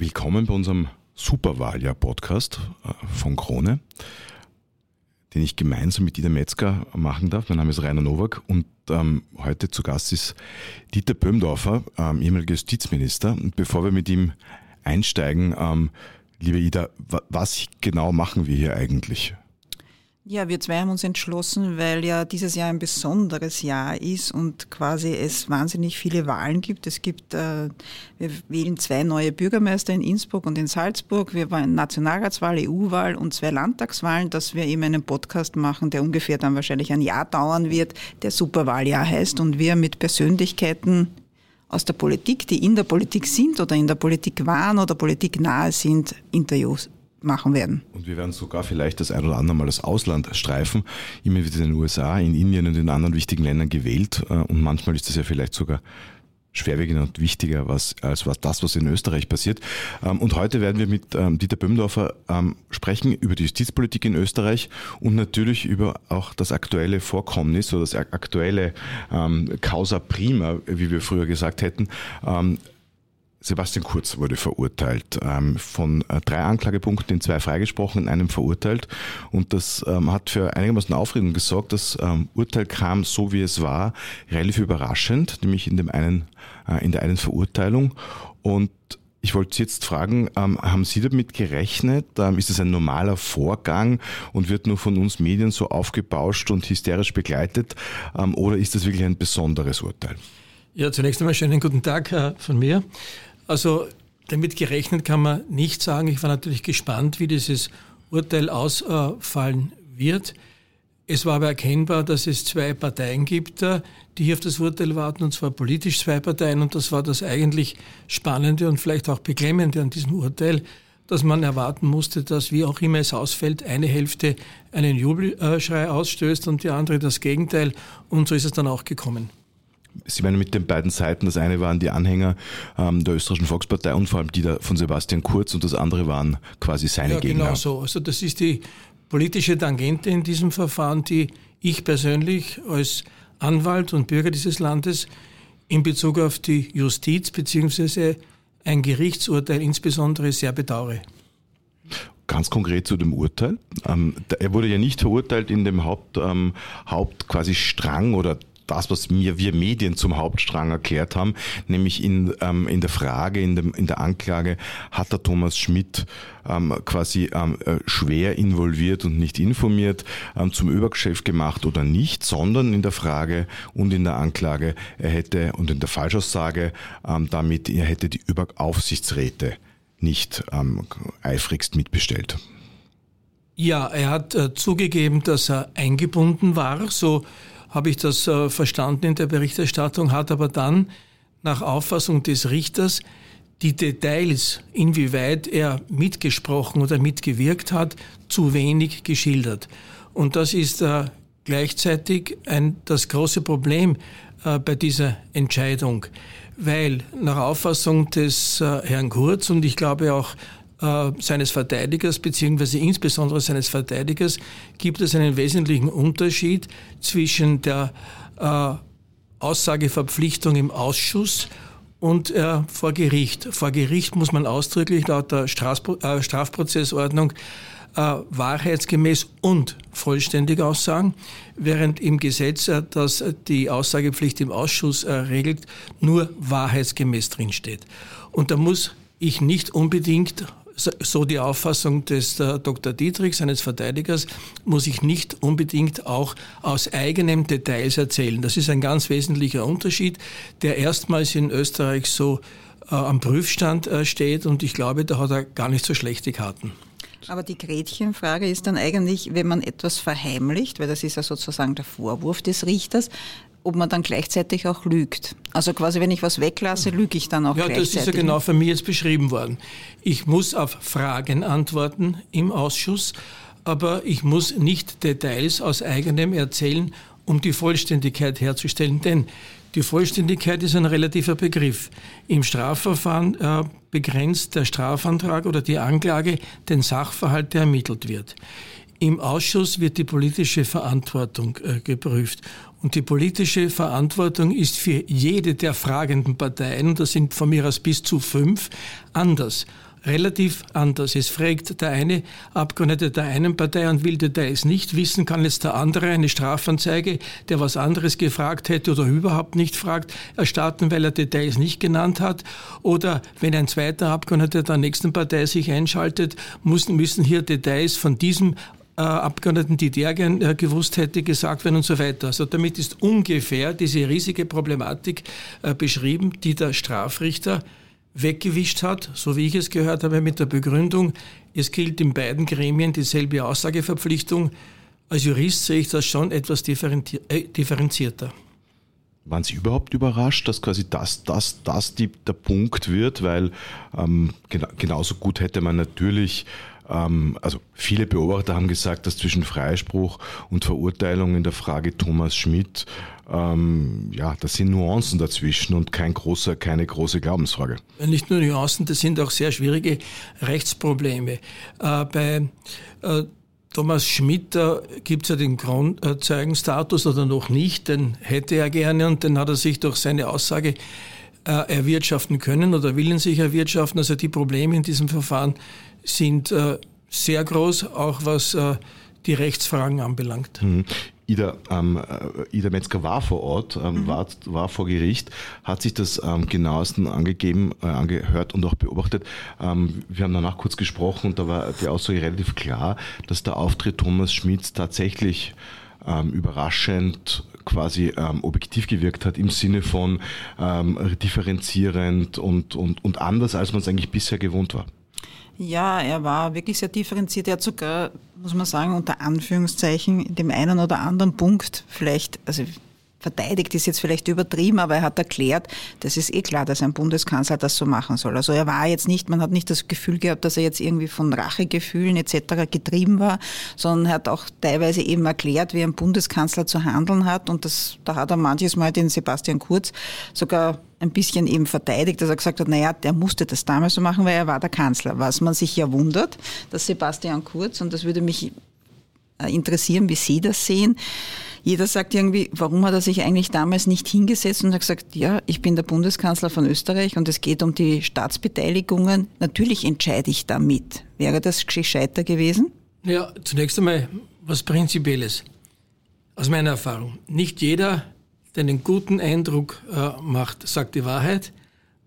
Willkommen bei unserem Superwahljahr-Podcast äh, von Krone, den ich gemeinsam mit Dieter Metzger machen darf. Mein Name ist Rainer Nowak und ähm, heute zu Gast ist Dieter Böhmdorfer, ähm, ehemaliger Justizminister. Und bevor wir mit ihm einsteigen, ähm, liebe Ida, was genau machen wir hier eigentlich? Ja, wir zwei haben uns entschlossen, weil ja dieses Jahr ein besonderes Jahr ist und quasi es wahnsinnig viele Wahlen gibt. Es gibt, äh, wir wählen zwei neue Bürgermeister in Innsbruck und in Salzburg. Wir wollen Nationalratswahl, EU-Wahl und zwei Landtagswahlen, dass wir eben einen Podcast machen, der ungefähr dann wahrscheinlich ein Jahr dauern wird, der Superwahljahr heißt und wir mit Persönlichkeiten aus der Politik, die in der Politik sind oder in der Politik waren oder Politik nahe sind, Interviews machen werden. Und wir werden sogar vielleicht das ein oder andere Mal das Ausland streifen. Immer wieder in den USA, in Indien und in anderen wichtigen Ländern gewählt. Äh, und manchmal ist das ja vielleicht sogar schwerwiegender und wichtiger was, als was das, was in Österreich passiert. Ähm, und heute werden wir mit ähm, Dieter Böhmdorfer ähm, sprechen über die Justizpolitik in Österreich und natürlich über auch das aktuelle Vorkommnis oder das aktuelle Causa Prima, wie wir früher gesagt hätten, Sebastian Kurz wurde verurteilt, ähm, von äh, drei Anklagepunkten in zwei freigesprochen, in einem verurteilt. Und das ähm, hat für einigermaßen Aufregung gesorgt. Das ähm, Urteil kam so, wie es war, relativ überraschend, nämlich in, dem einen, äh, in der einen Verurteilung. Und ich wollte Sie jetzt fragen, haben Sie damit gerechnet? Ist es ein normaler Vorgang und wird nur von uns Medien so aufgebauscht und hysterisch begleitet? Oder ist das wirklich ein besonderes Urteil? Ja, zunächst einmal schönen guten Tag äh, von mir. Also damit gerechnet kann man nicht sagen. Ich war natürlich gespannt, wie dieses Urteil ausfallen wird. Es war aber erkennbar, dass es zwei Parteien gibt, äh, die hier auf das Urteil warten, und zwar politisch zwei Parteien. Und das war das eigentlich Spannende und vielleicht auch Beklemmende an diesem Urteil, dass man erwarten musste, dass wie auch immer es ausfällt, eine Hälfte einen Jubelschrei ausstößt und die andere das Gegenteil. Und so ist es dann auch gekommen. Sie meinen mit den beiden Seiten, das eine waren die Anhänger ähm, der österreichischen Volkspartei und vor allem die von Sebastian Kurz und das andere waren quasi seine ja, Gegner. Genau so. Also das ist die politische Tangente in diesem Verfahren, die ich persönlich als Anwalt und Bürger dieses Landes in Bezug auf die Justiz bzw. ein Gerichtsurteil insbesondere sehr bedauere. Ganz konkret zu dem Urteil. Ähm, er wurde ja nicht verurteilt in dem Haupt, ähm, Haupt quasi Strang oder das, was mir wir Medien zum Hauptstrang erklärt haben, nämlich in, ähm, in der Frage, in, dem, in der Anklage, hat der Thomas Schmidt ähm, quasi ähm, äh, schwer involviert und nicht informiert ähm, zum Übergeschäft gemacht oder nicht, sondern in der Frage und in der Anklage, er hätte und in der Falschaussage ähm, damit, er hätte die Überaufsichtsräte nicht ähm, eifrigst mitbestellt. Ja, er hat äh, zugegeben, dass er eingebunden war, so habe ich das äh, verstanden in der Berichterstattung, hat aber dann nach Auffassung des Richters die Details, inwieweit er mitgesprochen oder mitgewirkt hat, zu wenig geschildert. Und das ist äh, gleichzeitig ein, das große Problem äh, bei dieser Entscheidung, weil nach Auffassung des äh, Herrn Kurz und ich glaube auch äh, seines Verteidigers beziehungsweise insbesondere seines Verteidigers gibt es einen wesentlichen Unterschied zwischen der äh, Aussageverpflichtung im Ausschuss und äh, vor Gericht. Vor Gericht muss man ausdrücklich laut der Strafpro äh, Strafprozessordnung äh, wahrheitsgemäß und vollständig aussagen, während im Gesetz, äh, das die Aussagepflicht im Ausschuss äh, regelt, nur wahrheitsgemäß drinsteht. Und da muss ich nicht unbedingt so die Auffassung des äh, Dr. Dietrich, seines Verteidigers, muss ich nicht unbedingt auch aus eigenem Details erzählen. Das ist ein ganz wesentlicher Unterschied, der erstmals in Österreich so äh, am Prüfstand äh, steht und ich glaube, da hat er gar nicht so schlechte Karten. Aber die Gretchenfrage ist dann eigentlich, wenn man etwas verheimlicht, weil das ist ja sozusagen der Vorwurf des Richters, ob man dann gleichzeitig auch lügt. Also quasi, wenn ich was weglasse, lüge ich dann auch ja, gleichzeitig. Ja, das ist ja genau von mir jetzt beschrieben worden. Ich muss auf Fragen antworten im Ausschuss, aber ich muss nicht Details aus eigenem erzählen, um die Vollständigkeit herzustellen. Denn die Vollständigkeit ist ein relativer Begriff. Im Strafverfahren äh, begrenzt der Strafantrag oder die Anklage den Sachverhalt, der ermittelt wird. Im Ausschuss wird die politische Verantwortung äh, geprüft. Und die politische Verantwortung ist für jede der fragenden Parteien, das sind von mir aus bis zu fünf, anders. relativ anders. Es fragt der eine Abgeordnete der einen Partei und will Details nicht wissen, kann jetzt der andere eine Strafanzeige, der was anderes gefragt hätte oder überhaupt nicht fragt, erstatten, weil er Details nicht genannt hat. Oder wenn ein zweiter Abgeordneter der nächsten Partei sich einschaltet, müssen, hier Details von diesem Abgeordneten, die der gern äh, gewusst hätte, gesagt werden und so weiter. Also damit ist ungefähr diese riesige Problematik äh, beschrieben, die der Strafrichter weggewischt hat, so wie ich es gehört habe, mit der Begründung, es gilt in beiden Gremien dieselbe Aussageverpflichtung. Als Jurist sehe ich das schon etwas differenzierter. Waren Sie überhaupt überrascht, dass quasi das, das, das die, der Punkt wird? Weil ähm, genauso gut hätte man natürlich also viele Beobachter haben gesagt, dass zwischen Freispruch und Verurteilung in der Frage Thomas Schmidt, ähm, ja, das sind Nuancen dazwischen und kein großer, keine große Glaubensfrage. Nicht nur Nuancen, das sind auch sehr schwierige Rechtsprobleme. Äh, bei äh, Thomas Schmidt äh, gibt es ja den Grundzeugenstatus oder noch nicht, den hätte er gerne und den hat er sich durch seine Aussage erwirtschaften können oder willen sich erwirtschaften. Also die Probleme in diesem Verfahren sind äh, sehr groß, auch was äh, die Rechtsfragen anbelangt. Mhm. Ida, ähm, äh, Ida Metzger war vor Ort, ähm, mhm. war, war vor Gericht, hat sich das ähm, genauesten angegeben, äh, angehört und auch beobachtet. Ähm, wir haben danach kurz gesprochen und da war die Aussage relativ klar, dass der Auftritt Thomas Schmidts tatsächlich ähm, überraschend quasi ähm, objektiv gewirkt hat im Sinne von ähm, differenzierend und, und, und anders, als man es eigentlich bisher gewohnt war. Ja, er war wirklich sehr differenziert. Er hat sogar, muss man sagen, unter Anführungszeichen in dem einen oder anderen Punkt vielleicht, also verteidigt ist jetzt vielleicht übertrieben, aber er hat erklärt, das ist eh klar, dass ein Bundeskanzler das so machen soll. Also er war jetzt nicht, man hat nicht das Gefühl gehabt, dass er jetzt irgendwie von Rachegefühlen etc. getrieben war, sondern er hat auch teilweise eben erklärt, wie ein Bundeskanzler zu handeln hat und das, da hat er manches Mal den Sebastian Kurz sogar ein bisschen eben verteidigt, dass er gesagt hat, naja, der musste das damals so machen, weil er war der Kanzler. Was man sich ja wundert, dass Sebastian Kurz, und das würde mich interessieren, wie Sie das sehen, jeder sagt irgendwie, warum hat er sich eigentlich damals nicht hingesetzt und hat gesagt, ja, ich bin der Bundeskanzler von Österreich und es geht um die Staatsbeteiligungen. Natürlich entscheide ich damit. Wäre das gescheiter gewesen? Ja, zunächst einmal was Prinzipielles. Aus meiner Erfahrung. Nicht jeder, der einen guten Eindruck äh, macht, sagt die Wahrheit.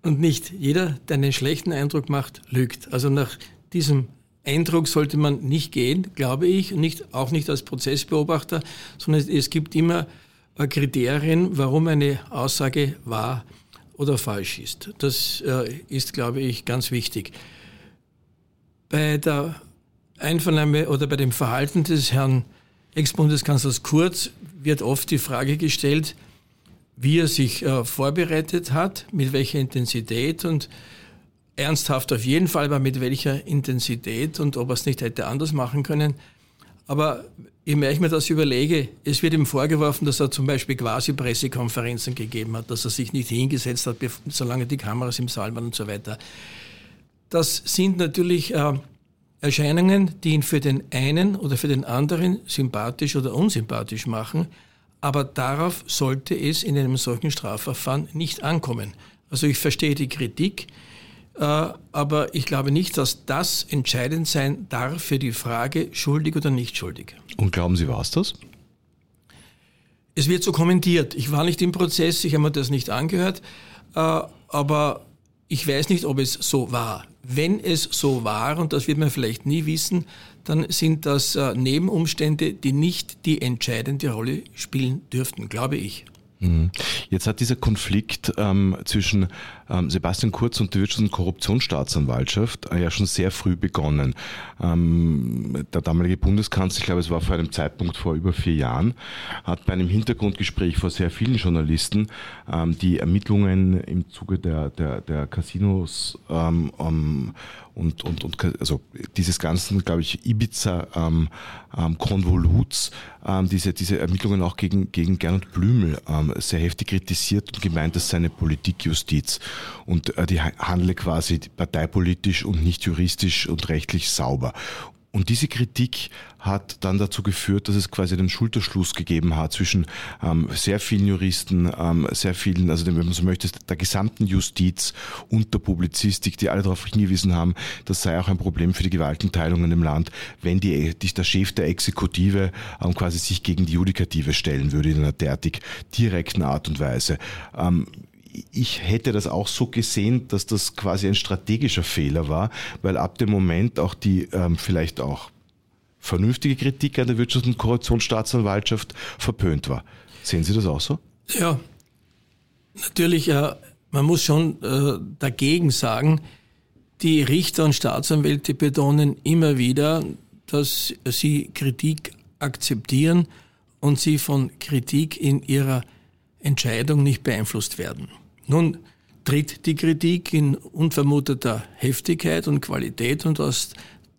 Und nicht jeder, der einen schlechten Eindruck macht, lügt. Also nach diesem Eindruck sollte man nicht gehen, glaube ich, nicht, auch nicht als Prozessbeobachter, sondern es gibt immer äh, Kriterien, warum eine Aussage wahr oder falsch ist. Das äh, ist, glaube ich, ganz wichtig. Bei der Einvernahme oder bei dem Verhalten des Herrn Ex-Bundeskanzlers Kurz wird oft die Frage gestellt, wie er sich äh, vorbereitet hat, mit welcher Intensität und ernsthaft auf jeden Fall, aber mit welcher Intensität und ob er es nicht hätte anders machen können. Aber je mehr ich mir das überlege, es wird ihm vorgeworfen, dass er zum Beispiel quasi Pressekonferenzen gegeben hat, dass er sich nicht hingesetzt hat, solange die Kameras im Saal waren und so weiter. Das sind natürlich äh, Erscheinungen, die ihn für den einen oder für den anderen sympathisch oder unsympathisch machen, aber darauf sollte es in einem solchen Strafverfahren nicht ankommen. Also ich verstehe die Kritik, aber ich glaube nicht, dass das entscheidend sein darf für die Frage, schuldig oder nicht schuldig. Und glauben Sie, war es das? Es wird so kommentiert. Ich war nicht im Prozess, ich habe mir das nicht angehört, äh, aber ich weiß nicht, ob es so war. Wenn es so war, und das wird man vielleicht nie wissen, dann sind das äh, Nebenumstände, die nicht die entscheidende Rolle spielen dürften, glaube ich. Mhm. Jetzt hat dieser Konflikt ähm, zwischen Sebastian Kurz und der Wirtschafts- und Korruptionsstaatsanwaltschaft ja schon sehr früh begonnen. Ähm, der damalige Bundeskanzler, ich glaube, es war vor einem Zeitpunkt vor über vier Jahren, hat bei einem Hintergrundgespräch vor sehr vielen Journalisten ähm, die Ermittlungen im Zuge der, der, der Casinos ähm, und, und, und also dieses ganzen, glaube ich, Ibiza-Konvoluts, ähm, ähm, diese, diese Ermittlungen auch gegen, gegen Gernot Blümel ähm, sehr heftig kritisiert und gemeint, dass seine Politikjustiz und äh, die handle quasi parteipolitisch und nicht juristisch und rechtlich sauber. Und diese Kritik hat dann dazu geführt, dass es quasi den Schulterschluss gegeben hat zwischen ähm, sehr vielen Juristen, ähm, sehr vielen, also wenn man so möchte, der gesamten Justiz und der Publizistik, die alle darauf hingewiesen haben, das sei auch ein Problem für die Gewaltenteilung im Land, wenn die, die, der Chef der Exekutive ähm, quasi sich gegen die Judikative stellen würde in einer derartig direkten Art und Weise. Ähm, ich hätte das auch so gesehen, dass das quasi ein strategischer Fehler war, weil ab dem Moment auch die ähm, vielleicht auch vernünftige Kritik an der Wirtschafts- und Korruptionsstaatsanwaltschaft verpönt war. Sehen Sie das auch so? Ja, natürlich, äh, man muss schon äh, dagegen sagen, die Richter und Staatsanwälte betonen immer wieder, dass sie Kritik akzeptieren und sie von Kritik in ihrer Entscheidung nicht beeinflusst werden. Nun tritt die Kritik in unvermuteter Heftigkeit und Qualität und aus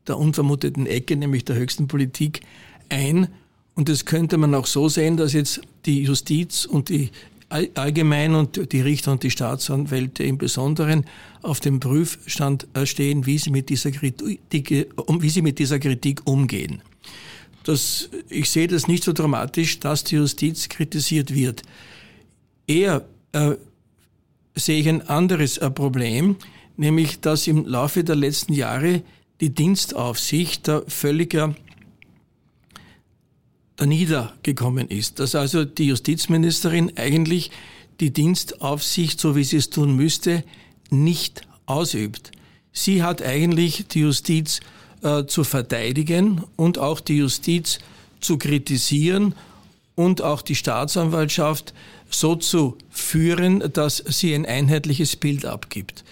der unvermuteten Ecke, nämlich der höchsten Politik, ein. Und das könnte man auch so sehen, dass jetzt die Justiz und die allgemein und die Richter und die Staatsanwälte im Besonderen auf dem Prüfstand stehen, wie sie mit dieser Kritik, wie sie mit dieser Kritik umgehen. Das, ich sehe das nicht so dramatisch, dass die Justiz kritisiert wird. Eher äh, sehe ich ein anderes äh, Problem, nämlich dass im Laufe der letzten Jahre die Dienstaufsicht da völliger niedergekommen ist. Dass also die Justizministerin eigentlich die Dienstaufsicht, so wie sie es tun müsste, nicht ausübt. Sie hat eigentlich die Justiz äh, zu verteidigen und auch die Justiz zu kritisieren und auch die Staatsanwaltschaft so zu führen, dass sie ein einheitliches Bild abgibt.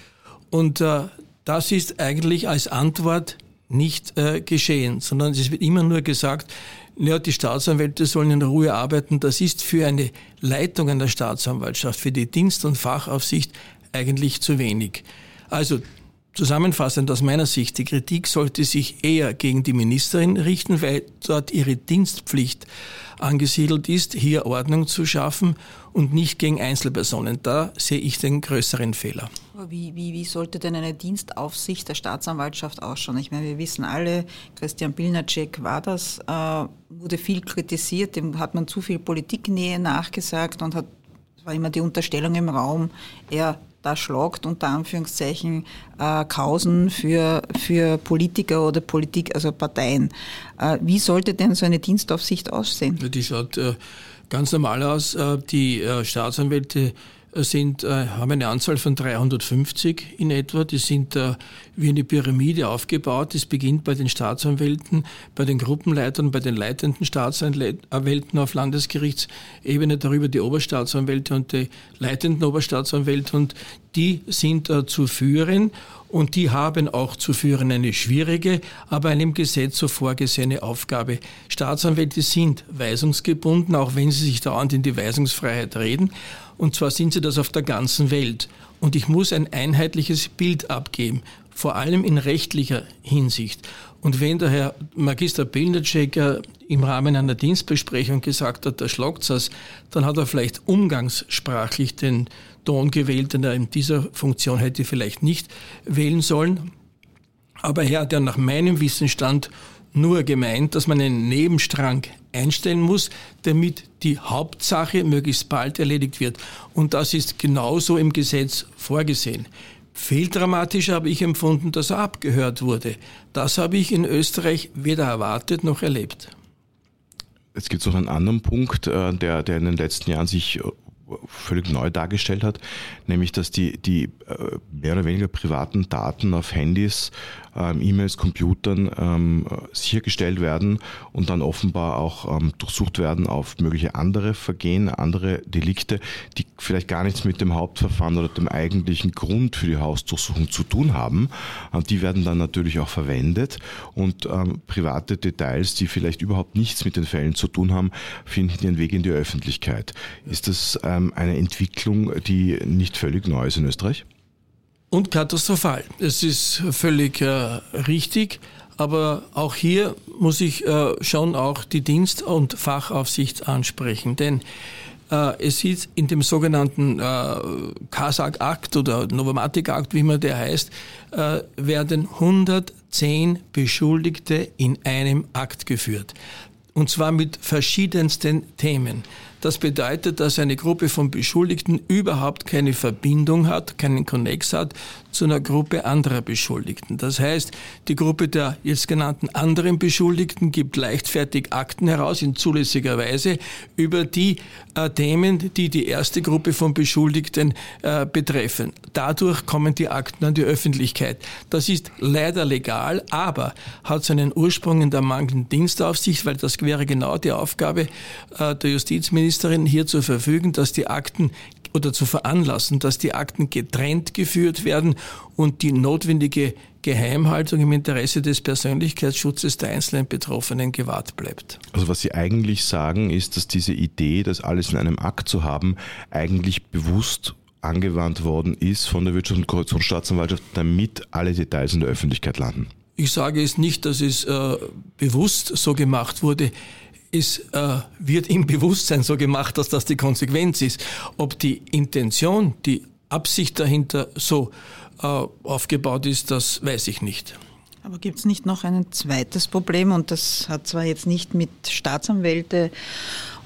Und äh, das ist eigentlich als Antwort nicht äh, geschehen, sondern es wird immer nur gesagt, ja, die Staatsanwälte sollen in Ruhe arbeiten. Das ist für eine Leitung einer Staatsanwaltschaft, für die Dienst- und Fachaufsicht eigentlich zu wenig. Also Zusammenfassend aus meiner Sicht, die Kritik sollte sich eher gegen die Ministerin richten, weil dort ihre Dienstpflicht angesiedelt ist, hier Ordnung zu schaffen und nicht gegen Einzelpersonen. Da sehe ich den größeren Fehler. Wie, wie, wie sollte denn eine Dienstaufsicht der Staatsanwaltschaft ausschauen? Ich meine, wir wissen alle, Christian Pilnacek war das, äh, wurde viel kritisiert, dem hat man zu viel Politiknähe nachgesagt und hat, war immer die Unterstellung im Raum, er da schlagt unter Anführungszeichen äh, Kausen für, für Politiker oder Politik, also Parteien. Äh, wie sollte denn so eine Dienstaufsicht aussehen? Die schaut äh, ganz normal aus. Äh, die äh, Staatsanwälte sind, äh, haben eine Anzahl von 350 in etwa. Die sind äh, wie eine Pyramide aufgebaut. Es beginnt bei den Staatsanwälten, bei den Gruppenleitern, bei den leitenden Staatsanwälten auf Landesgerichtsebene, darüber die Oberstaatsanwälte und die leitenden Oberstaatsanwälte. Und die sind äh, zu führen und die haben auch zu führen eine schwierige, aber einem Gesetz so vorgesehene Aufgabe. Staatsanwälte sind weisungsgebunden, auch wenn sie sich dauernd in die Weisungsfreiheit reden. Und zwar sind sie das auf der ganzen Welt. Und ich muss ein einheitliches Bild abgeben, vor allem in rechtlicher Hinsicht. Und wenn der Herr Magister Pilnacek im Rahmen einer Dienstbesprechung gesagt hat, da schlagt es, dann hat er vielleicht umgangssprachlich den Ton gewählt, den er in dieser Funktion hätte vielleicht nicht wählen sollen. Aber er hat ja nach meinem Wissensstand nur gemeint, dass man einen Nebenstrang einstellen muss, damit die Hauptsache möglichst bald erledigt wird. Und das ist genauso im Gesetz vorgesehen. Viel dramatischer habe ich empfunden, dass er abgehört wurde. Das habe ich in Österreich weder erwartet noch erlebt. Jetzt gibt es noch einen anderen Punkt, äh, der, der in den letzten Jahren sich völlig neu dargestellt hat, nämlich dass die, die äh, mehr oder weniger privaten Daten auf Handys, ähm, E-Mails, Computern ähm, sichergestellt werden und dann offenbar auch ähm, durchsucht werden auf mögliche andere Vergehen, andere Delikte, die vielleicht gar nichts mit dem Hauptverfahren oder dem eigentlichen Grund für die Hausdurchsuchung zu tun haben. Und die werden dann natürlich auch verwendet und ähm, private Details, die vielleicht überhaupt nichts mit den Fällen zu tun haben, finden ihren Weg in die Öffentlichkeit. Ist das ähm, eine Entwicklung, die nicht völlig neu ist in Österreich? Und katastrophal. Es ist völlig äh, richtig. Aber auch hier muss ich äh, schon auch die Dienst- und Fachaufsicht ansprechen. Denn äh, es ist in dem sogenannten äh, Kasach-Akt oder Novomatic-Akt, wie man der heißt, äh, werden 100 zehn Beschuldigte in einem Akt geführt. Und zwar mit verschiedensten Themen. Das bedeutet, dass eine Gruppe von Beschuldigten überhaupt keine Verbindung hat, keinen Konnex hat zu einer Gruppe anderer Beschuldigten. Das heißt, die Gruppe der jetzt genannten anderen Beschuldigten gibt leichtfertig Akten heraus in zulässiger Weise über die äh, Themen, die die erste Gruppe von Beschuldigten äh, betreffen. Dadurch kommen die Akten an die Öffentlichkeit. Das ist leider legal, aber hat seinen Ursprung in der mangelnden Dienstaufsicht, weil das wäre genau die Aufgabe äh, der Justizministerin, hier zu verfügen, dass die Akten oder zu veranlassen, dass die Akten getrennt geführt werden und die notwendige Geheimhaltung im Interesse des Persönlichkeitsschutzes der einzelnen Betroffenen gewahrt bleibt. Also was Sie eigentlich sagen, ist, dass diese Idee, das alles in einem Akt zu haben, eigentlich bewusst angewandt worden ist von der Wirtschafts- und Korruptionsstaatsanwaltschaft, damit alle Details in der Öffentlichkeit landen. Ich sage es nicht, dass es äh, bewusst so gemacht wurde es äh, wird im Bewusstsein so gemacht, dass das die Konsequenz ist. Ob die Intention, die Absicht dahinter so äh, aufgebaut ist, das weiß ich nicht. Aber gibt es nicht noch ein zweites Problem und das hat zwar jetzt nicht mit Staatsanwälte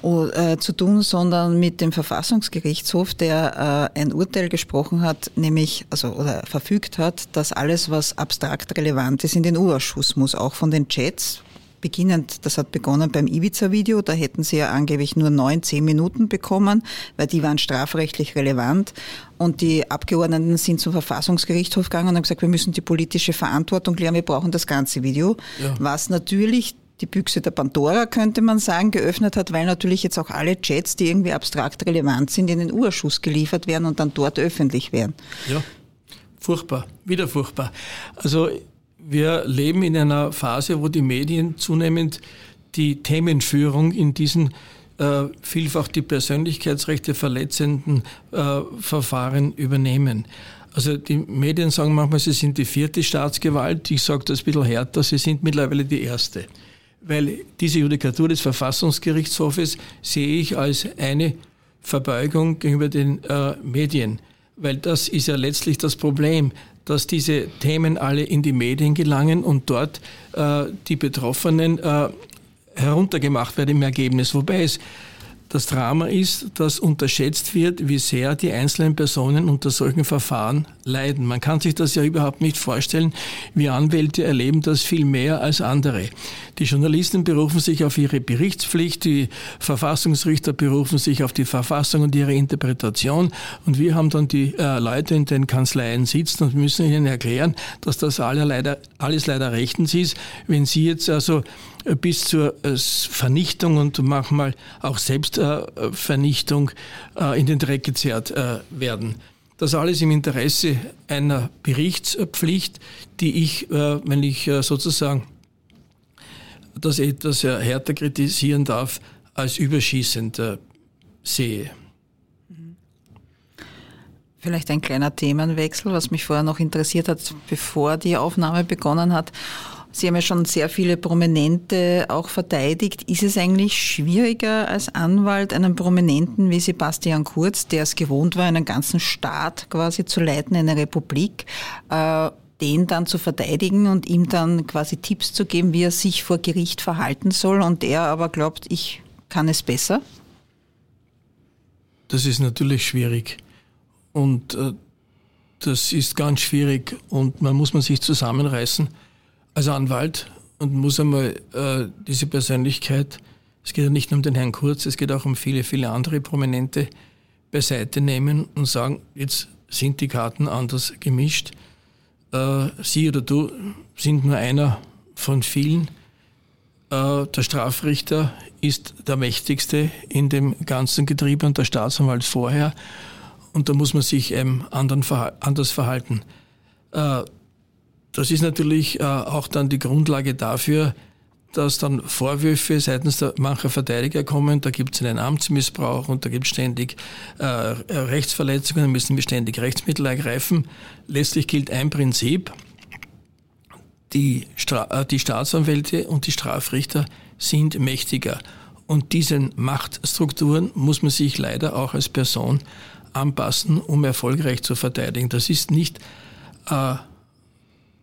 äh, zu tun, sondern mit dem Verfassungsgerichtshof, der äh, ein Urteil gesprochen hat, nämlich also oder verfügt hat, dass alles, was abstrakt relevant ist, in den U-Ausschuss muss, auch von den Chats, beginnend, das hat begonnen beim Ibiza-Video, da hätten sie ja angeblich nur neun, zehn Minuten bekommen, weil die waren strafrechtlich relevant. Und die Abgeordneten sind zum Verfassungsgerichtshof gegangen und haben gesagt, wir müssen die politische Verantwortung klären, wir brauchen das ganze Video. Ja. Was natürlich die Büchse der Pandora, könnte man sagen, geöffnet hat, weil natürlich jetzt auch alle Chats, die irgendwie abstrakt relevant sind, in den Urschuss geliefert werden und dann dort öffentlich werden. Ja, furchtbar, wieder furchtbar. Also wir leben in einer Phase, wo die Medien zunehmend die Themenführung in diesen äh, vielfach die Persönlichkeitsrechte verletzenden äh, Verfahren übernehmen. Also die Medien sagen manchmal, sie sind die vierte Staatsgewalt. Ich sage das ein bisschen härter, sie sind mittlerweile die erste. Weil diese Judikatur des Verfassungsgerichtshofes sehe ich als eine Verbeugung gegenüber den äh, Medien. Weil das ist ja letztlich das Problem dass diese Themen alle in die Medien gelangen und dort äh, die Betroffenen äh, heruntergemacht werden im Ergebnis. Wobei es das Drama ist, dass unterschätzt wird, wie sehr die einzelnen Personen unter solchen Verfahren leiden. Man kann sich das ja überhaupt nicht vorstellen. Wir Anwälte erleben das viel mehr als andere. Die Journalisten berufen sich auf ihre Berichtspflicht, die Verfassungsrichter berufen sich auf die Verfassung und ihre Interpretation und wir haben dann die äh, Leute in den Kanzleien sitzen und müssen ihnen erklären, dass das alle leider, alles leider rechtens ist. Wenn sie jetzt also bis zur äh, Vernichtung und manchmal auch Selbstvernichtung äh, in den Dreck gezerrt äh, werden. Das alles im Interesse einer Berichtspflicht, die ich, wenn ich sozusagen das etwas härter kritisieren darf, als überschießend sehe. Vielleicht ein kleiner Themenwechsel, was mich vorher noch interessiert hat, bevor die Aufnahme begonnen hat. Sie haben ja schon sehr viele Prominente auch verteidigt. Ist es eigentlich schwieriger als Anwalt einen Prominenten wie Sebastian Kurz, der es gewohnt war, einen ganzen Staat quasi zu leiten, eine Republik, äh, den dann zu verteidigen und ihm dann quasi Tipps zu geben, wie er sich vor Gericht verhalten soll und er aber glaubt, ich kann es besser? Das ist natürlich schwierig und äh, das ist ganz schwierig und man muss man sich zusammenreißen als Anwalt und muss einmal äh, diese Persönlichkeit, es geht ja nicht nur um den Herrn Kurz, es geht auch um viele, viele andere Prominente, beiseite nehmen und sagen, jetzt sind die Karten anders gemischt. Äh, Sie oder du sind nur einer von vielen. Äh, der Strafrichter ist der mächtigste in dem ganzen Getriebe und der Staatsanwalt vorher. Und da muss man sich ähm, anders verhalten. Äh, das ist natürlich äh, auch dann die Grundlage dafür, dass dann Vorwürfe seitens mancher Verteidiger kommen, da gibt es einen Amtsmissbrauch und da gibt es ständig äh, Rechtsverletzungen, da müssen wir ständig Rechtsmittel ergreifen. Letztlich gilt ein Prinzip, die, Stra äh, die Staatsanwälte und die Strafrichter sind mächtiger. Und diesen Machtstrukturen muss man sich leider auch als Person anpassen, um erfolgreich zu verteidigen. Das ist nicht äh,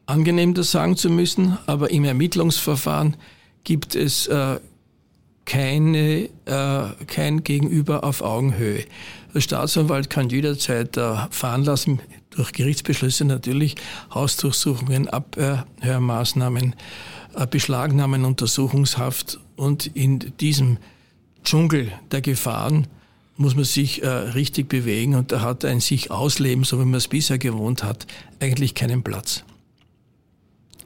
angenehm, das sagen zu müssen, aber im Ermittlungsverfahren gibt es äh, keine, äh, kein Gegenüber auf Augenhöhe. Der Staatsanwalt kann jederzeit äh, fahren lassen, durch Gerichtsbeschlüsse natürlich, Hausdurchsuchungen, Abhörmaßnahmen, äh, Beschlagnahmen, Untersuchungshaft und in diesem Dschungel der Gefahren muss man sich äh, richtig bewegen und da hat ein sich ausleben, so wie man es bisher gewohnt hat, eigentlich keinen Platz.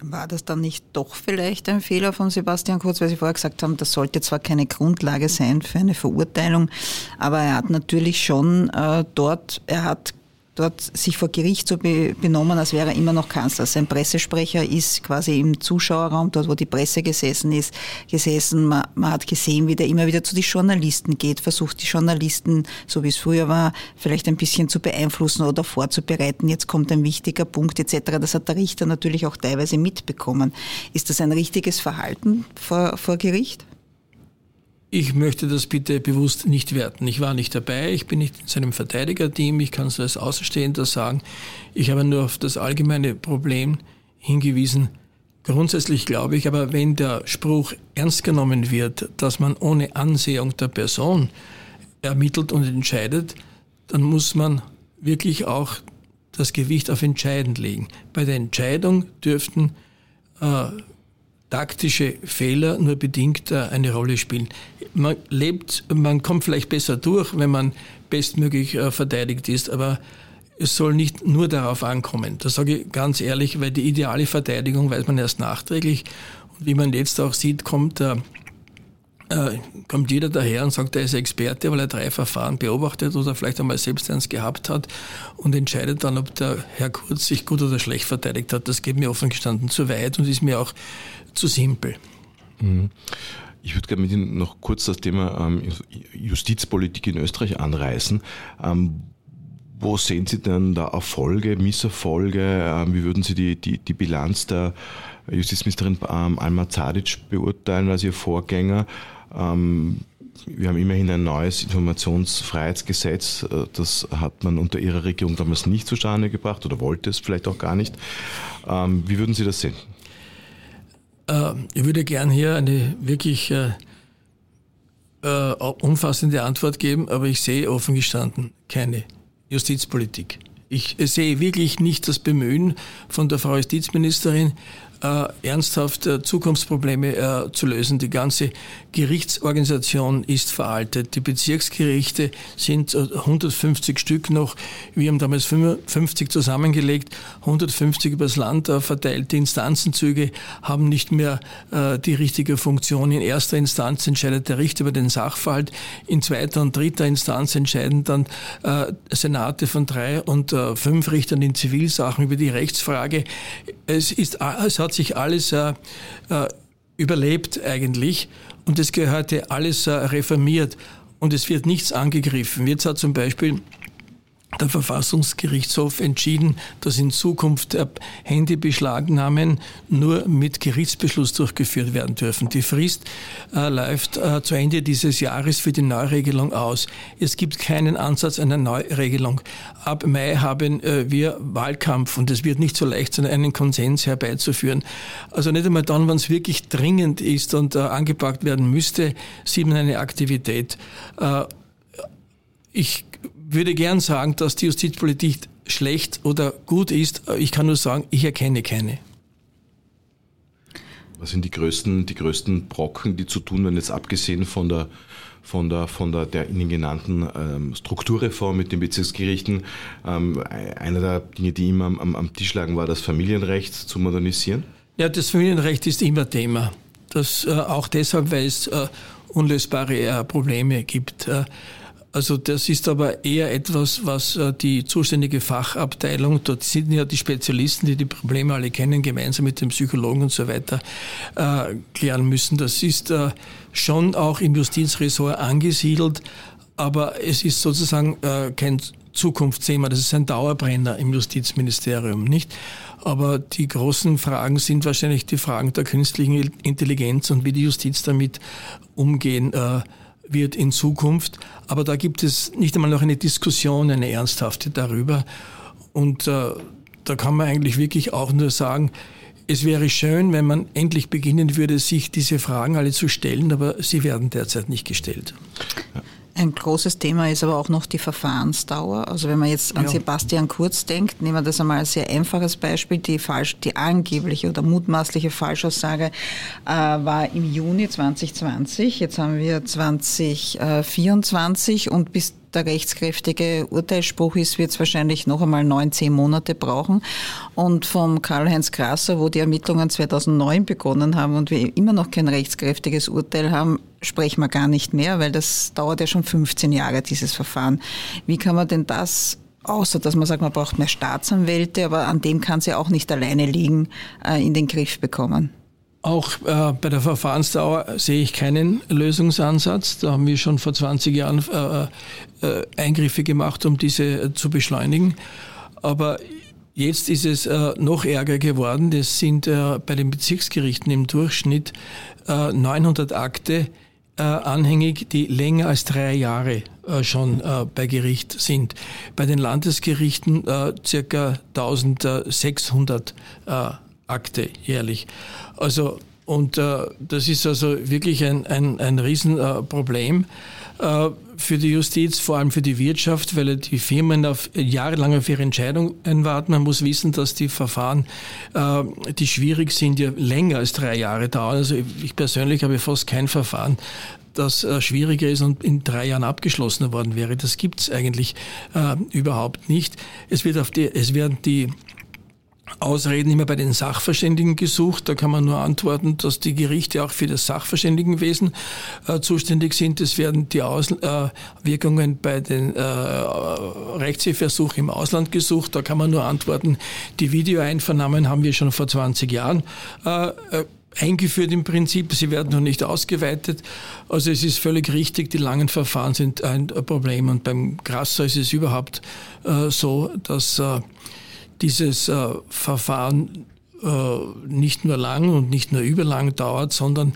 War das dann nicht doch vielleicht ein Fehler von Sebastian Kurz, weil Sie vorher gesagt haben, das sollte zwar keine Grundlage sein für eine Verurteilung, aber er hat natürlich schon äh, dort, er hat dort sich vor Gericht so benommen, als wäre er immer noch Kanzler. Sein Pressesprecher ist quasi im Zuschauerraum, dort wo die Presse gesessen ist, gesessen. Man, man hat gesehen, wie der immer wieder zu den Journalisten geht, versucht die Journalisten, so wie es früher war, vielleicht ein bisschen zu beeinflussen oder vorzubereiten. Jetzt kommt ein wichtiger Punkt etc. Das hat der Richter natürlich auch teilweise mitbekommen. Ist das ein richtiges Verhalten vor, vor Gericht? Ich möchte das bitte bewusst nicht werten. Ich war nicht dabei, ich bin nicht in seinem Verteidigerteam, ich kann es als Außenstehender sagen. Ich habe nur auf das allgemeine Problem hingewiesen. Grundsätzlich glaube ich aber, wenn der Spruch ernst genommen wird, dass man ohne Ansehung der Person ermittelt und entscheidet, dann muss man wirklich auch das Gewicht auf entscheidend legen. Bei der Entscheidung dürften äh, taktische Fehler nur bedingt äh, eine Rolle spielen. Man lebt, man kommt vielleicht besser durch, wenn man bestmöglich äh, verteidigt ist, aber es soll nicht nur darauf ankommen. Das sage ich ganz ehrlich, weil die ideale Verteidigung weiß man erst nachträglich. Und wie man jetzt auch sieht, kommt der äh, kommt jeder daher und sagt, er ist Experte, weil er drei Verfahren beobachtet oder vielleicht einmal selbst eins gehabt hat und entscheidet dann, ob der Herr Kurz sich gut oder schlecht verteidigt hat. Das geht mir offen gestanden zu weit und ist mir auch zu simpel. Ich würde gerne mit Ihnen noch kurz das Thema ähm, Justizpolitik in Österreich anreißen. Ähm, wo sehen Sie denn da Erfolge, Misserfolge? Ähm, wie würden Sie die, die, die Bilanz der Justizministerin Alma Zadic beurteilen als Ihr Vorgänger? Wir haben immerhin ein neues Informationsfreiheitsgesetz. Äh, das hat man unter Ihrer Regierung damals nicht zustande gebracht oder wollte es vielleicht auch gar nicht. Wie würden Sie das sehen? Äh, ich würde gern hier eine wirklich äh, umfassende Antwort geben, aber ich sehe offen gestanden keine Justizpolitik. Ich sehe wirklich nicht das Bemühen von der Frau Justizministerin, äh, ernsthaft äh, Zukunftsprobleme äh, zu lösen. Die ganze Gerichtsorganisation ist veraltet. Die Bezirksgerichte sind 150 Stück noch. Wir haben damals 50 zusammengelegt, 150 übers Land verteilt. Die Instanzenzüge haben nicht mehr die richtige Funktion. In erster Instanz entscheidet der Richter über den Sachverhalt. In zweiter und dritter Instanz entscheiden dann Senate von drei und fünf Richtern in Zivilsachen über die Rechtsfrage. Es, ist, es hat sich alles äh, äh, überlebt eigentlich und es gehörte alles äh, reformiert und es wird nichts angegriffen. Jetzt hat zum Beispiel der Verfassungsgerichtshof entschieden, dass in Zukunft Handybeschlagnahmen nur mit Gerichtsbeschluss durchgeführt werden dürfen. Die Frist äh, läuft äh, zu Ende dieses Jahres für die Neuregelung aus. Es gibt keinen Ansatz einer Neuregelung. Ab Mai haben äh, wir Wahlkampf und es wird nicht so leicht sein, einen Konsens herbeizuführen. Also nicht einmal dann, wenn es wirklich dringend ist und äh, angepackt werden müsste, sieht man eine Aktivität. Äh, ich würde gern sagen, dass die Justizpolitik schlecht oder gut ist. Ich kann nur sagen, ich erkenne keine. Was sind die größten, die größten Brocken, die zu tun werden, jetzt abgesehen von der, von der, von der, der Ihnen genannten ähm, Strukturreform mit den Bezirksgerichten? Ähm, einer der Dinge, die immer am, am Tisch lagen, war das Familienrecht zu modernisieren? Ja, das Familienrecht ist immer Thema. Das äh, auch deshalb, weil es äh, unlösbare äh, Probleme gibt. Äh, also das ist aber eher etwas, was äh, die zuständige Fachabteilung, dort sind ja die Spezialisten, die die Probleme alle kennen, gemeinsam mit dem Psychologen und so weiter, äh, klären müssen. Das ist äh, schon auch im Justizressort angesiedelt, aber es ist sozusagen kein Zukunftsthema, das ist ein Dauerbrenner im Justizministerium, nicht? Aber die großen Fragen sind wahrscheinlich die Fragen der künstlichen Intelligenz und wie die Justiz damit umgehen wird in Zukunft. Aber da gibt es nicht einmal noch eine Diskussion, eine ernsthafte darüber. Und äh, da kann man eigentlich wirklich auch nur sagen, es wäre schön, wenn man endlich beginnen würde, sich diese Fragen alle zu stellen, aber sie werden derzeit nicht gestellt. Ein großes Thema ist aber auch noch die Verfahrensdauer. Also wenn man jetzt an ja. Sebastian Kurz denkt, nehmen wir das einmal als sehr einfaches Beispiel. Die, falsch, die angebliche oder mutmaßliche Falschaussage äh, war im Juni 2020. Jetzt haben wir 2024 und bis der rechtskräftige Urteilsspruch ist, wird es wahrscheinlich noch einmal neun, zehn Monate brauchen. Und vom Karl-Heinz Grasser, wo die Ermittlungen 2009 begonnen haben und wir immer noch kein rechtskräftiges Urteil haben, sprechen wir gar nicht mehr, weil das dauert ja schon 15 Jahre, dieses Verfahren. Wie kann man denn das außer dass man sagt, man braucht mehr Staatsanwälte, aber an dem kann es ja auch nicht alleine liegen, äh, in den Griff bekommen. Auch äh, bei der Verfahrensdauer sehe ich keinen Lösungsansatz. Da haben wir schon vor 20 Jahren äh, äh, Eingriffe gemacht, um diese äh, zu beschleunigen. Aber jetzt ist es äh, noch ärger geworden. Das sind bei den Bezirksgerichten im Durchschnitt 900 Akte anhängig, die länger als drei Jahre schon bei Gericht sind. Bei den Landesgerichten circa 1600 Akte jährlich. Also, und äh, das ist also wirklich ein, ein, ein Riesenproblem äh, für die Justiz, vor allem für die Wirtschaft, weil die Firmen auf, jahrelang auf ihre Entscheidungen warten. Man muss wissen, dass die Verfahren, äh, die schwierig sind, ja länger als drei Jahre dauern. Also ich persönlich habe fast kein Verfahren, das äh, schwieriger ist und in drei Jahren abgeschlossen worden wäre. Das gibt es eigentlich äh, überhaupt nicht. Es, wird auf die, es werden die Ausreden immer bei den Sachverständigen gesucht. Da kann man nur antworten, dass die Gerichte auch für das Sachverständigenwesen äh, zuständig sind. Es werden die Auswirkungen äh, bei den äh, Rechtshilfeversuchen im Ausland gesucht. Da kann man nur antworten, die Videoeinvernahmen haben wir schon vor 20 Jahren äh, äh, eingeführt im Prinzip. Sie werden noch nicht ausgeweitet. Also es ist völlig richtig, die langen Verfahren sind ein Problem. Und beim Grasser ist es überhaupt äh, so, dass dieses äh, Verfahren äh, nicht nur lang und nicht nur überlang dauert, sondern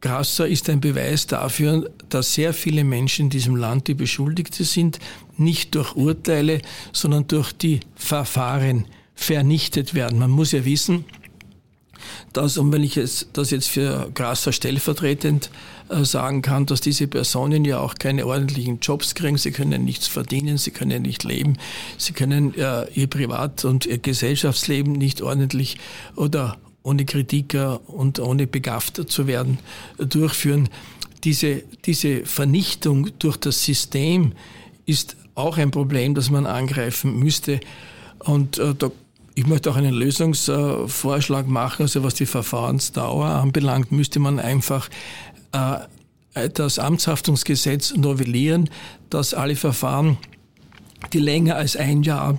Grasser ist ein Beweis dafür, dass sehr viele Menschen in diesem Land, die Beschuldigte sind, nicht durch Urteile, sondern durch die Verfahren vernichtet werden. Man muss ja wissen, dass, und wenn ich das jetzt für Grasser stellvertretend sagen kann, dass diese Personen ja auch keine ordentlichen Jobs kriegen, sie können nichts verdienen, sie können nicht leben, sie können äh, ihr Privat- und ihr Gesellschaftsleben nicht ordentlich oder ohne Kritiker und ohne begafft zu werden äh, durchführen. Diese, diese Vernichtung durch das System ist auch ein Problem, das man angreifen müsste. Und äh, da ich möchte auch einen Lösungsvorschlag machen, also was die Verfahrensdauer anbelangt, müsste man einfach äh, das Amtshaftungsgesetz novellieren, dass alle Verfahren, die länger als ein Jahr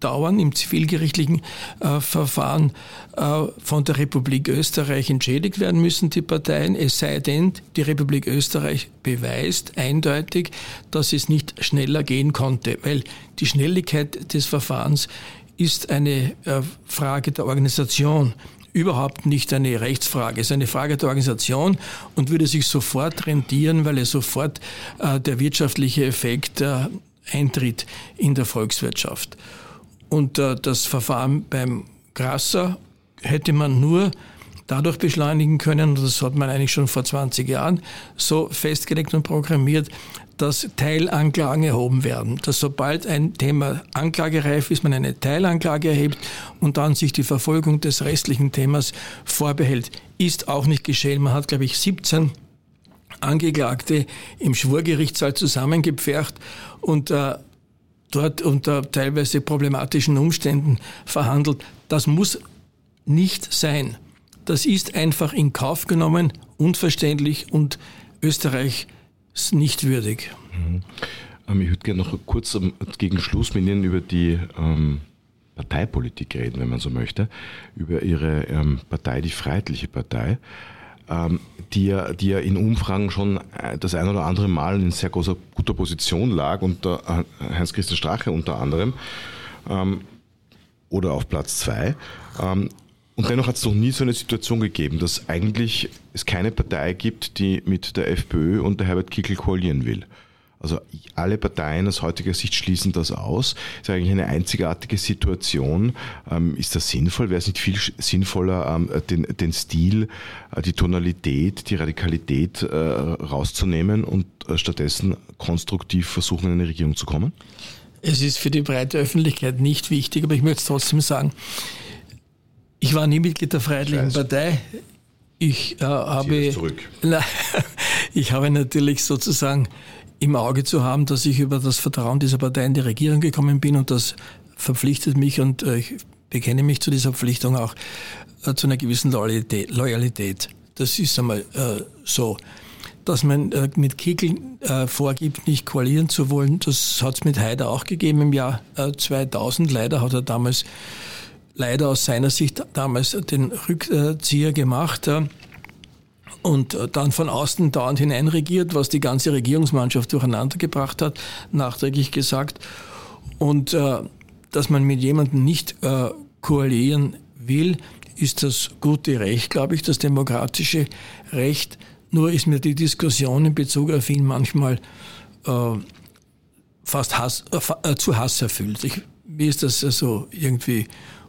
dauern im zivilgerichtlichen äh, Verfahren äh, von der Republik Österreich entschädigt werden müssen, die Parteien, es sei denn, die Republik Österreich beweist eindeutig, dass es nicht schneller gehen konnte, weil die Schnelligkeit des Verfahrens ist eine äh, Frage der Organisation überhaupt nicht eine Rechtsfrage. Es ist eine Frage der Organisation und würde sich sofort rentieren, weil es sofort äh, der wirtschaftliche Effekt äh, eintritt in der Volkswirtschaft. Und äh, das Verfahren beim Grasser hätte man nur dadurch beschleunigen können, das hat man eigentlich schon vor 20 Jahren so festgelegt und programmiert, dass Teilanklagen erhoben werden. Dass sobald ein Thema anklagereif ist, man eine Teilanklage erhebt und dann sich die Verfolgung des restlichen Themas vorbehält. Ist auch nicht geschehen. Man hat, glaube ich, 17 Angeklagte im Schwurgerichtssaal zusammengepfercht und äh, dort unter teilweise problematischen Umständen verhandelt. Das muss nicht sein. Das ist einfach in Kauf genommen, unverständlich und Österreich ist nicht würdig. Mhm. Ähm, ich würde gerne noch kurz gegen Schluss mit Ihnen über die ähm, Parteipolitik reden, wenn man so möchte, über Ihre ähm, Partei, die Freiheitliche Partei, ähm, die, ja, die ja in Umfragen schon äh, das ein oder andere Mal in sehr großer guter Position lag, unter äh, Heinz-Christian Strache unter anderem, ähm, oder auf Platz zwei. Ähm, und dennoch hat es noch nie so eine Situation gegeben, dass eigentlich es keine Partei gibt, die mit der FPÖ und der Herbert Kickl koalieren will. Also alle Parteien aus heutiger Sicht schließen das aus. Das ist eigentlich eine einzigartige Situation. Ähm, ist das sinnvoll? Wäre es nicht viel sinnvoller, ähm, den, den Stil, äh, die Tonalität, die Radikalität äh, rauszunehmen und äh, stattdessen konstruktiv versuchen, in eine Regierung zu kommen? Es ist für die breite Öffentlichkeit nicht wichtig, aber ich möchte es trotzdem sagen. Ich war nie Mitglied der Freiheitlichen Partei. Ich äh, habe, na, ich habe natürlich sozusagen im Auge zu haben, dass ich über das Vertrauen dieser Partei in die Regierung gekommen bin und das verpflichtet mich und äh, ich bekenne mich zu dieser Verpflichtung auch äh, zu einer gewissen Loyalität. Loyalität. Das ist einmal äh, so. Dass man äh, mit Kickel äh, vorgibt, nicht koalieren zu wollen, das hat es mit Haider auch gegeben im Jahr 2000. Äh, leider hat er damals, leider aus seiner Sicht damals den Rückzieher gemacht und äh, dann von außen dauernd hineinregiert, was die ganze Regierungsmannschaft durcheinander gebracht hat, nachträglich gesagt. Und äh, dass man mit jemandem nicht äh, koalieren will, ist das gute Recht, glaube ich, das demokratische Recht. Nur ist mir die Diskussion in Bezug auf ihn manchmal äh, fast Hass, äh, zu Hass erfüllt. Ich, mir ist das also irgendwie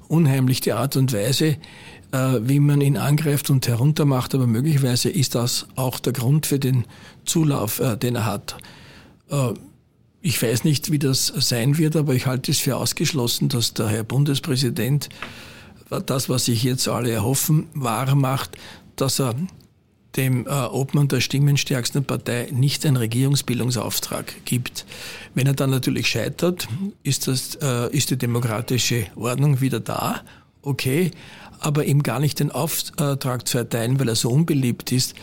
unheimlich, die Art und Weise, äh, wie man ihn angreift und heruntermacht, aber möglicherweise ist das auch der Grund für den Zulauf, äh, den er hat. Äh, ich weiß nicht, wie das sein wird, aber ich halte es für ausgeschlossen, dass der Herr Bundespräsident das, was sich jetzt alle erhoffen, wahr macht, dass er dem äh, Obmann der stimmenstärksten Partei nicht einen Regierungsbildungsauftrag gibt. Wenn er dann natürlich scheitert, ist, das, äh, ist die demokratische Ordnung wieder da, okay, aber ihm gar nicht den Auftrag zu erteilen, weil er so unbeliebt ist,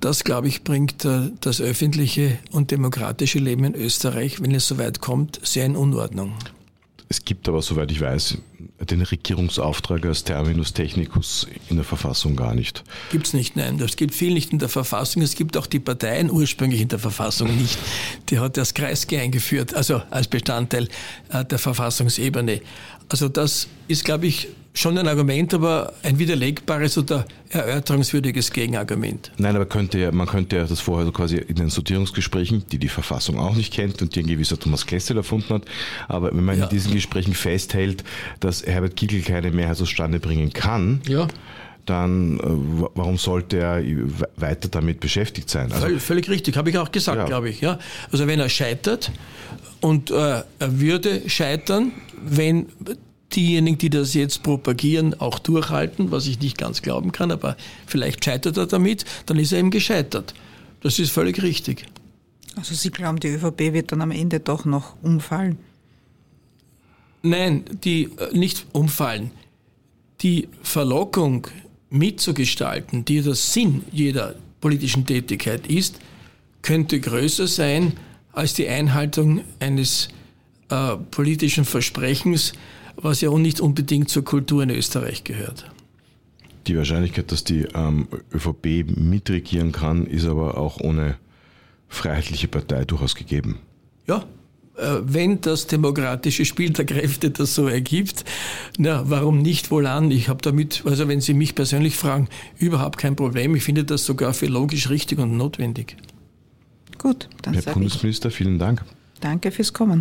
das, glaube ich, bringt äh, das öffentliche und demokratische Leben in Österreich, wenn es soweit kommt, sehr in Unordnung. Es gibt aber, soweit ich weiß, den Regierungsauftrag als Terminus technicus in der Verfassung gar nicht. Gibt es nicht, nein. Das gibt viel nicht in der Verfassung. Es gibt auch die Parteien ursprünglich in der Verfassung nicht. Die hat das Kreisge eingeführt, also als Bestandteil äh, der Verfassungsebene. Also das ist, glaube ich, schon ein Argument, aber ein widerlegbares oder erörterungswürdiges Gegenargument. Nein, aber könnte ja, man könnte ja das vorher so quasi in den Sortierungsgesprächen, die die Verfassung auch nicht kennt und die ein gewisser Thomas Kessel erfunden hat, aber wenn man ja. in diesen Gesprächen festhält, dass Herbert Kickl keine Mehrheit zustande bringen kann, ja dann äh, warum sollte er weiter damit beschäftigt sein? Also, völlig, völlig richtig, habe ich auch gesagt, ja. glaube ich. Ja? Also wenn er scheitert und äh, er würde scheitern, wenn diejenigen, die das jetzt propagieren, auch durchhalten, was ich nicht ganz glauben kann, aber vielleicht scheitert er damit, dann ist er eben gescheitert. Das ist völlig richtig. Also Sie glauben, die ÖVP wird dann am Ende doch noch umfallen? Nein, die äh, nicht umfallen. Die Verlockung mitzugestalten, die der Sinn jeder politischen Tätigkeit ist, könnte größer sein als die Einhaltung eines äh, politischen Versprechens, was ja auch nicht unbedingt zur Kultur in Österreich gehört. Die Wahrscheinlichkeit, dass die ähm, ÖVP mitregieren kann, ist aber auch ohne freiheitliche Partei durchaus gegeben. Ja, äh, wenn das demokratische Spiel der Kräfte das so ergibt, na, warum nicht wohl an? Ich habe damit, also wenn Sie mich persönlich fragen, überhaupt kein Problem. Ich finde das sogar für logisch richtig und notwendig. Gut, dann Herr Bundesminister, vielen Dank. Danke fürs Kommen.